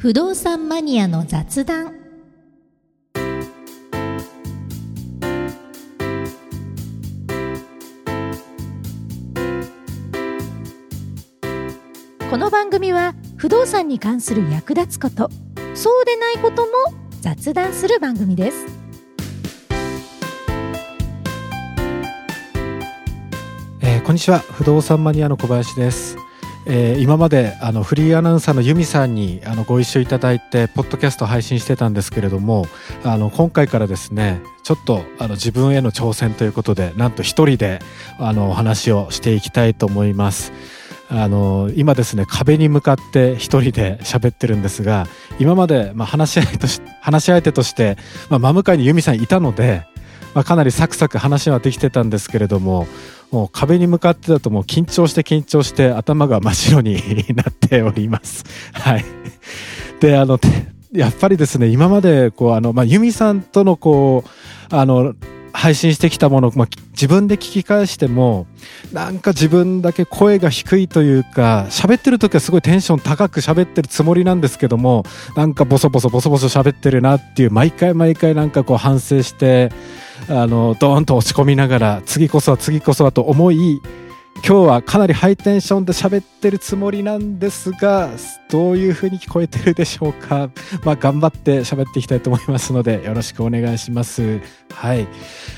不動産マニアの雑談。この番組は不動産に関する役立つことそうでないことも雑談する番組です。えーこんにちは。不動産マニアの小林です、えー今まであのフリーアナウンサーのユミさんにあのご一緒いただいてポッドキャスト配信してたんですけれどもあの今回からですねちょっとあの自分への挑戦ということでなんと一人であのお話をしていきたいと思います。あの今ですね壁に向かって一人で喋ってるんですが今まで、まあ、話し相手とし話し相手として、まあ、真向かいにユミさんいたので、まあ、かなりサクサク話はできてたんですけれどももう壁に向かってだともう緊張して緊張して頭が真っ白になっております。はい。で、あの、やっぱりですね、今までこう、あの、まあ、ユミさんとのこう、あの、配信してきたもの、まあ、自分で聞き返しても、なんか自分だけ声が低いというか、喋ってる時はすごいテンション高く喋ってるつもりなんですけども、なんかボソボソボソボソ喋ってるなっていう、毎回毎回なんかこう反省して、あの、ドーンと落ち込みながら、次こそは次こそはと思い、今日はかなりハイテンションで喋ってるつもりなんですが、どういう風に聞こえてるでしょうか。まあ、頑張って喋っていきたいと思いますので、よろしくお願いします。はい。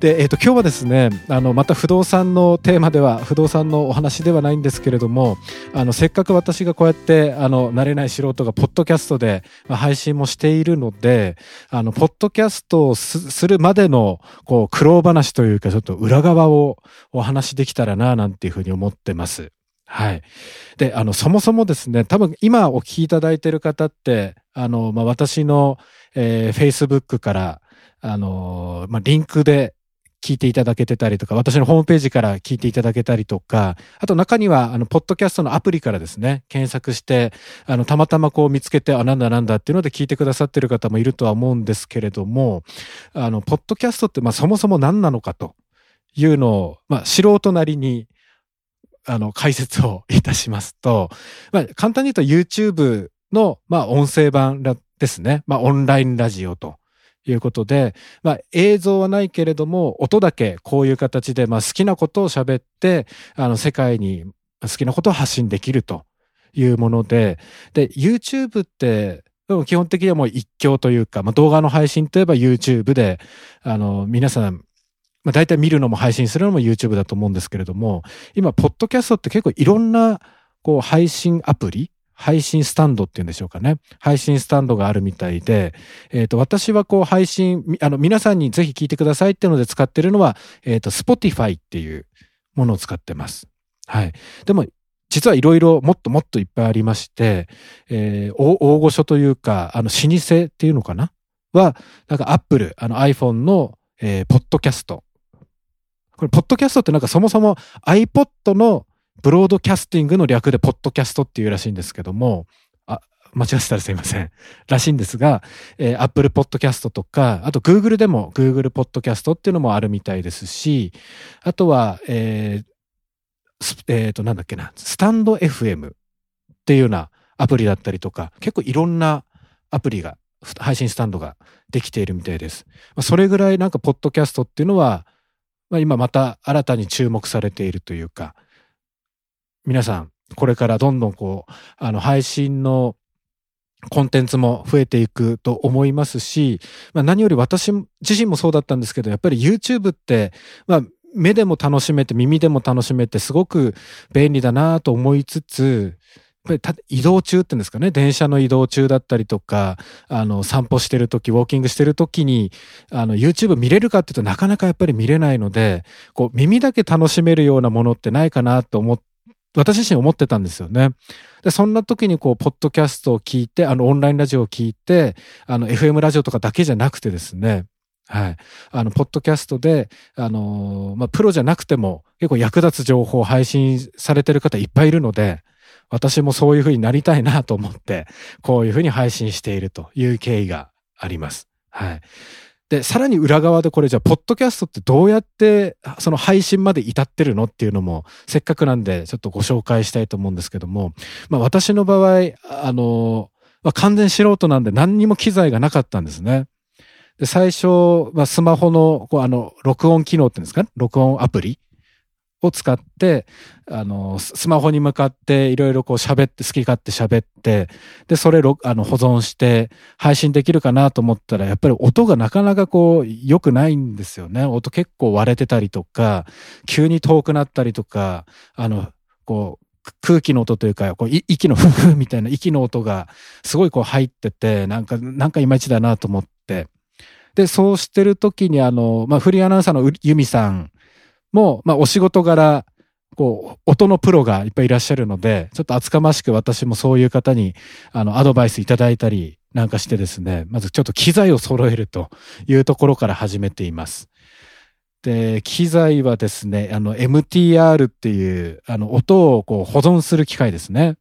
で、えっ、と、今日はですね、あの、また不動産のテーマでは、不動産のお話ではないんですけれども、あの、せっかく私がこうやって、あの、慣れない素人がポッドキャストでま配信もしているので、あの、ポッドキャストをするまでの、こう、苦労話というか、ちょっと裏側をお話しできたらな、なんていうふうに思ってます。はい。で、あの、そもそもですね、多分今お聞きいただいている方って、あの、まあ、私の、えー、Facebook から、あの、まあ、リンクで聞いていただけてたりとか、私のホームページから聞いていただけたりとか、あと中には、あの、ポッドキャストのアプリからですね、検索して、あの、たまたまこう見つけて、あ、なんだなんだっていうので聞いてくださってる方もいるとは思うんですけれども、あの、ポッドキャストって、まあ、そもそも何なのかというのを、まあ、素人なりに、あの、解説をいたしますと、まあ、簡単に言うと YouTube の、まあ、音声版ですね。まあ、オンラインラジオということで、まあ、映像はないけれども、音だけこういう形で、まあ、好きなことを喋って、あの、世界に好きなことを発信できるというもので、で、YouTube って、でも基本的にはもう一強というか、まあ、動画の配信といえば YouTube で、あの、皆さん、まあ、大体見るのも配信するのも YouTube だと思うんですけれども、今、ポッドキャストって結構いろんな、こう、配信アプリ配信スタンドっていうんでしょうかね。配信スタンドがあるみたいで、えっ、と、私はこう、配信、あの、皆さんにぜひ聞いてくださいっていうので使ってるのは、えっ、と、Spotify っていうものを使ってます。はい。でも、実はいろいろもっともっといっぱいありまして、えー大大御所というか、あの、老舗っていうのかな？は、なんか Apple、あの iPhone の、えーポッドキャスト。これ、ポッドキャストってなんかそもそも iPod のブロードキャスティングの略でポッドキャストっていうらしいんですけども、あ、間違ってたらすいません。らしいんですが、えー Apple Podcast とか、あと Google でも Google Podcast っていうのもあるみたいですし、あとは、えースえーと、なんだっけな、スタンド FM っていうようなアプリだったりとか、結構いろんなアプリが、配信スタンドができているみたいです。まあ、それぐらいなんかポッドキャストっていうのは、まあ、今また新たに注目されているというか、皆さん、これからどんどんこう、あの、配信のコンテンツも増えていくと思いますし、まあ、何より私自身もそうだったんですけど、やっぱり YouTube って、まあ、目でも楽しめて耳でも楽しめてすごく便利だなと思いつつ、やっぱり移動中っていうんですかね、電車の移動中だったりとか、あの、散歩してる時、ウォーキングしてる時に、あの、YouTube 見れるかっていうとなかなかやっぱり見れないので、こう、耳だけ楽しめるようなものってないかなと思っ私自身思ってたんですよね。で、そんな時にこう、ポッドキャストを聞いて、あの、オンラインラジオを聞いて、あの、FM ラジオとかだけじゃなくてですね、はい。あの、ポッドキャストで、あのーまあ、プロじゃなくても、結構役立つ情報を配信されてる方いっぱいいるので、私もそういう風になりたいなと思って、こういう風に配信しているという経緯があります。はい。で、さらに裏側でこれじゃあ、ポッドキャストってどうやって、その配信まで至ってるのっていうのも、せっかくなんで、ちょっとご紹介したいと思うんですけども、まあ私の場合、あの、まあ、完全素人なんで何にも機材がなかったんですね。で、最初、まあ、スマホの、こう、あの、録音機能っていうんですかね？録音アプリを使って、あの、スマホに向かっていろいろこう喋って、好き勝手喋って、で、それあの保存して配信できるかなと思ったら、やっぱり音がなかなかこう良くないんですよね。音結構割れてたりとか、急に遠くなったりとか、あの、こう、空気の音というか、こう息のふふみたいな息の音がすごいこう入ってて、なんか、なんかいまいちだなと思って。で、そうしてる時にあの、まあ、フリーアナウンサーのユミさんも、まあ、お仕事柄、こう、音のプロがいっぱいいらっしゃるので、ちょっと厚かましく私もそういう方に、あの、アドバイスいただいたりなんかしてですね、まずちょっと機材を揃えるというところから始めています。で、機材はですね、あの、MTR っていう、あの、音をこう保存する機械ですね。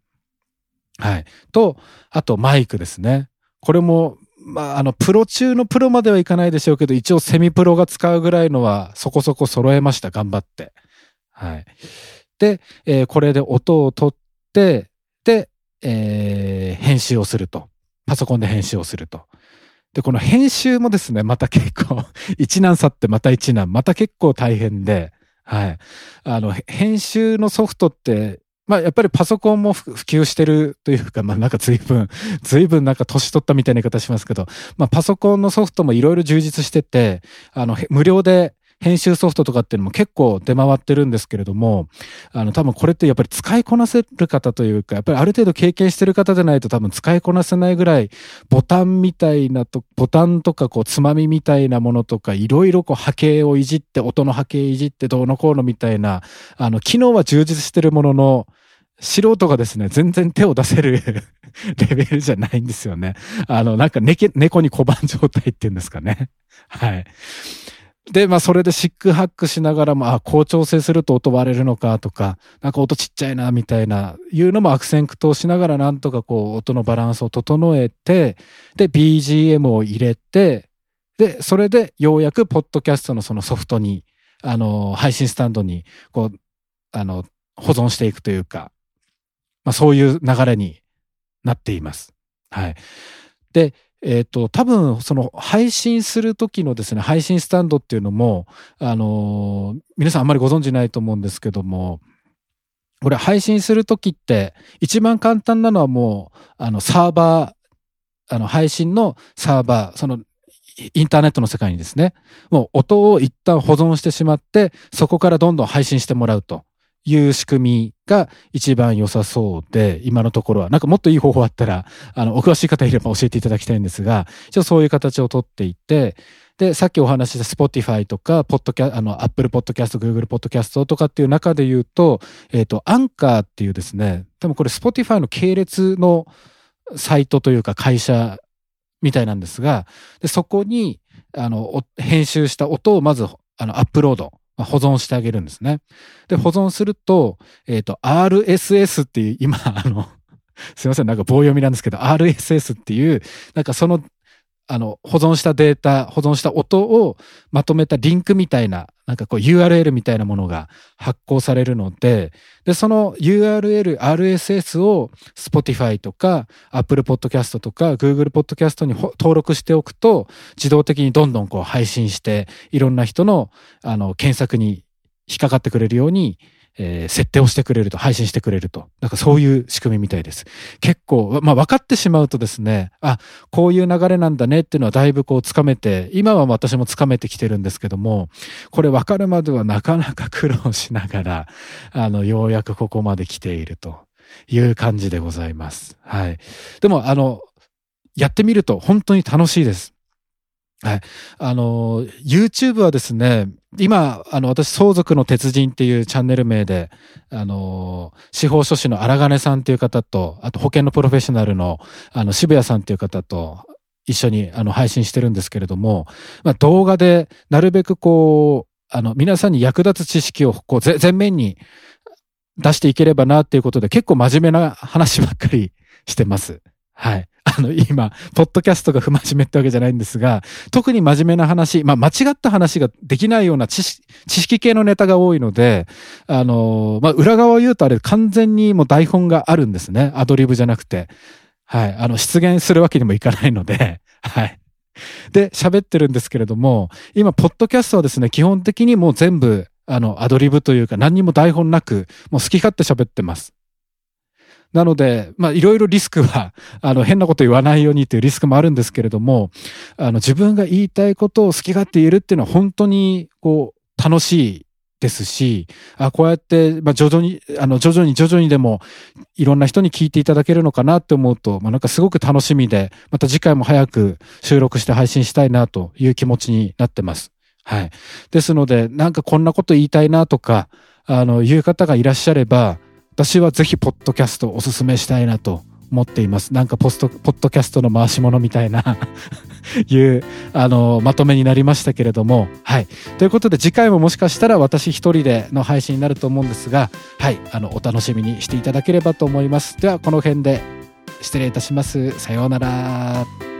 はい。と、あとマイクですね。これも、まあ、あの、プロ中のプロまではいかないでしょうけど、一応セミプロが使うぐらいのはそこそこ揃えました。頑張って。はい。で、えー、これで音を取って、で、えー、編集をすると。パソコンで編集をすると。で、この編集もですね、また結構、一難去ってまた一難、また結構大変で、はい。あの、編集のソフトって、まあやっぱりパソコンも普及してるというか、まあなんか随分、随分なんか年取ったみたいな言い方しますけど、まあパソコンのソフトもいろいろ充実してて、あの、無料で編集ソフトとかっていうのも結構出回ってるんですけれども、あの、多分これってやっぱり使いこなせる方というか、やっぱりある程度経験してる方でないと多分使いこなせないぐらい、ボタンみたいなと、ボタンとかこう、つまみみたいなものとか、いろいろこう、波形をいじって、音の波形いじってどうのこうのみたいな、あの、機能は充実してるものの、素人がですね、全然手を出せる レベルじゃないんですよね。あの、なんか猫に小判状態っていうんですかね。はい。で、まあ、それでシックハックしながらも、あ、こう調整すると音割れるのかとか、なんか音ちっちゃいな、みたいな、いうのも悪戦苦闘しながら、なんとかこう、音のバランスを整えて、で、BGM を入れて、で、それでようやく、ポッドキャストのそのソフトに、あの、配信スタンドに、こう、あの、保存していくというか、まあ、そういう流れになっています。はい。で、えっ、ー、と、多分、その配信する時のですね、配信スタンドっていうのも、あのー、皆さんあんまりご存知ないと思うんですけども、これ配信する時って、一番簡単なのはもう、あの、サーバー、あの、配信のサーバー、その、インターネットの世界にですね、もう音を一旦保存してしまって、そこからどんどん配信してもらうと。いう仕組みが一番良さそうで、今のところは、なんかもっといい方法あったら、あの、お詳しい方いれば教えていただきたいんですが、一応そういう形をとっていて、で、さっきお話しした Spotify とか、ポッドキャ、あの、Apple Podcast、Google Podcast とかっていう中で言うと、えっ、ー、と、アンカーっていうですね、多分これ Spotify の系列のサイトというか会社みたいなんですが、でそこに、あの、編集した音をまず、あの、アップロード。保存してあげるんですね。で、保存すると、えっ、ー、と、RSS っていう、今、あの、すいません、なんか棒読みなんですけど、RSS っていう、なんかそのあの、保存したデータ、保存した音をまとめたリンクみたいな、なんかこう URL みたいなものが発行されるので、で、その URL、RSS を Spotify とか Apple Podcast とか Google Podcast に登録しておくと、自動的にどんどんこう配信して、いろんな人の、あの、検索に引っかかってくれるようにえー、設定をしてくれると、配信してくれると。なんかそういう仕組みみたいです。結構、まあ分かってしまうとですね、あ、こういう流れなんだねっていうのはだいぶこうつかめて、今は私もつかめてきてるんですけども、これ分かるまではなかなか苦労しながら、あの、ようやくここまで来ているという感じでございます。はい。でも、あの、やってみると本当に楽しいです。はい。あの、YouTube はですね、今、あの、私、相続の鉄人っていうチャンネル名で、あの、司法書士の荒金さんっていう方と、あと保険のプロフェッショナルの、あの、渋谷さんっていう方と、一緒に、あの、配信してるんですけれども、まあ、動画で、なるべくこう、あの、皆さんに役立つ知識を、こう、前面に出していければなっていうことで、結構真面目な話ばっかりしてます。はい。あの、今、ポッドキャストが不真面目ってわけじゃないんですが、特に真面目な話、まあ、間違った話ができないような知識知識系のネタが多いので、あの、まあ、裏側を言うとあれ完全にもう台本があるんですね。アドリブじゃなくて。はい。あの、出現するわけにもいかないので、はい。で、喋ってるんですけれども、今、ポッドキャストはですね、基本的にもう全部、あの、アドリブというか、何にも台本なく、もう好き勝手喋ってます。なので、まあ、いろいろリスクは、あの、変なこと言わないようにというリスクもあるんですけれども、あの、自分が言いたいことを好き勝手言えるっていうのは本当に、こう、楽しいですし、あこうやって、まあ、徐々に、あの、徐々に徐々にでも、いろんな人に聞いていただけるのかなって思うと、まあ、なんかすごく楽しみで、また次回も早く収録して配信したいなという気持ちになってます。はい。ですので、なんかこんなこと言いたいなとか、あの、いう方がいらっしゃれば、私はぜひポッドキャストおすすめしたいなと思っています。なんかポスト、ポッドキャストの回し物みたいな いう、あの、まとめになりましたけれども、はい。ということで次回ももしかしたら私一人での配信になると思うんですが、はい。あの、お楽しみにしていただければと思います。では、この辺で失礼いたします。さようなら。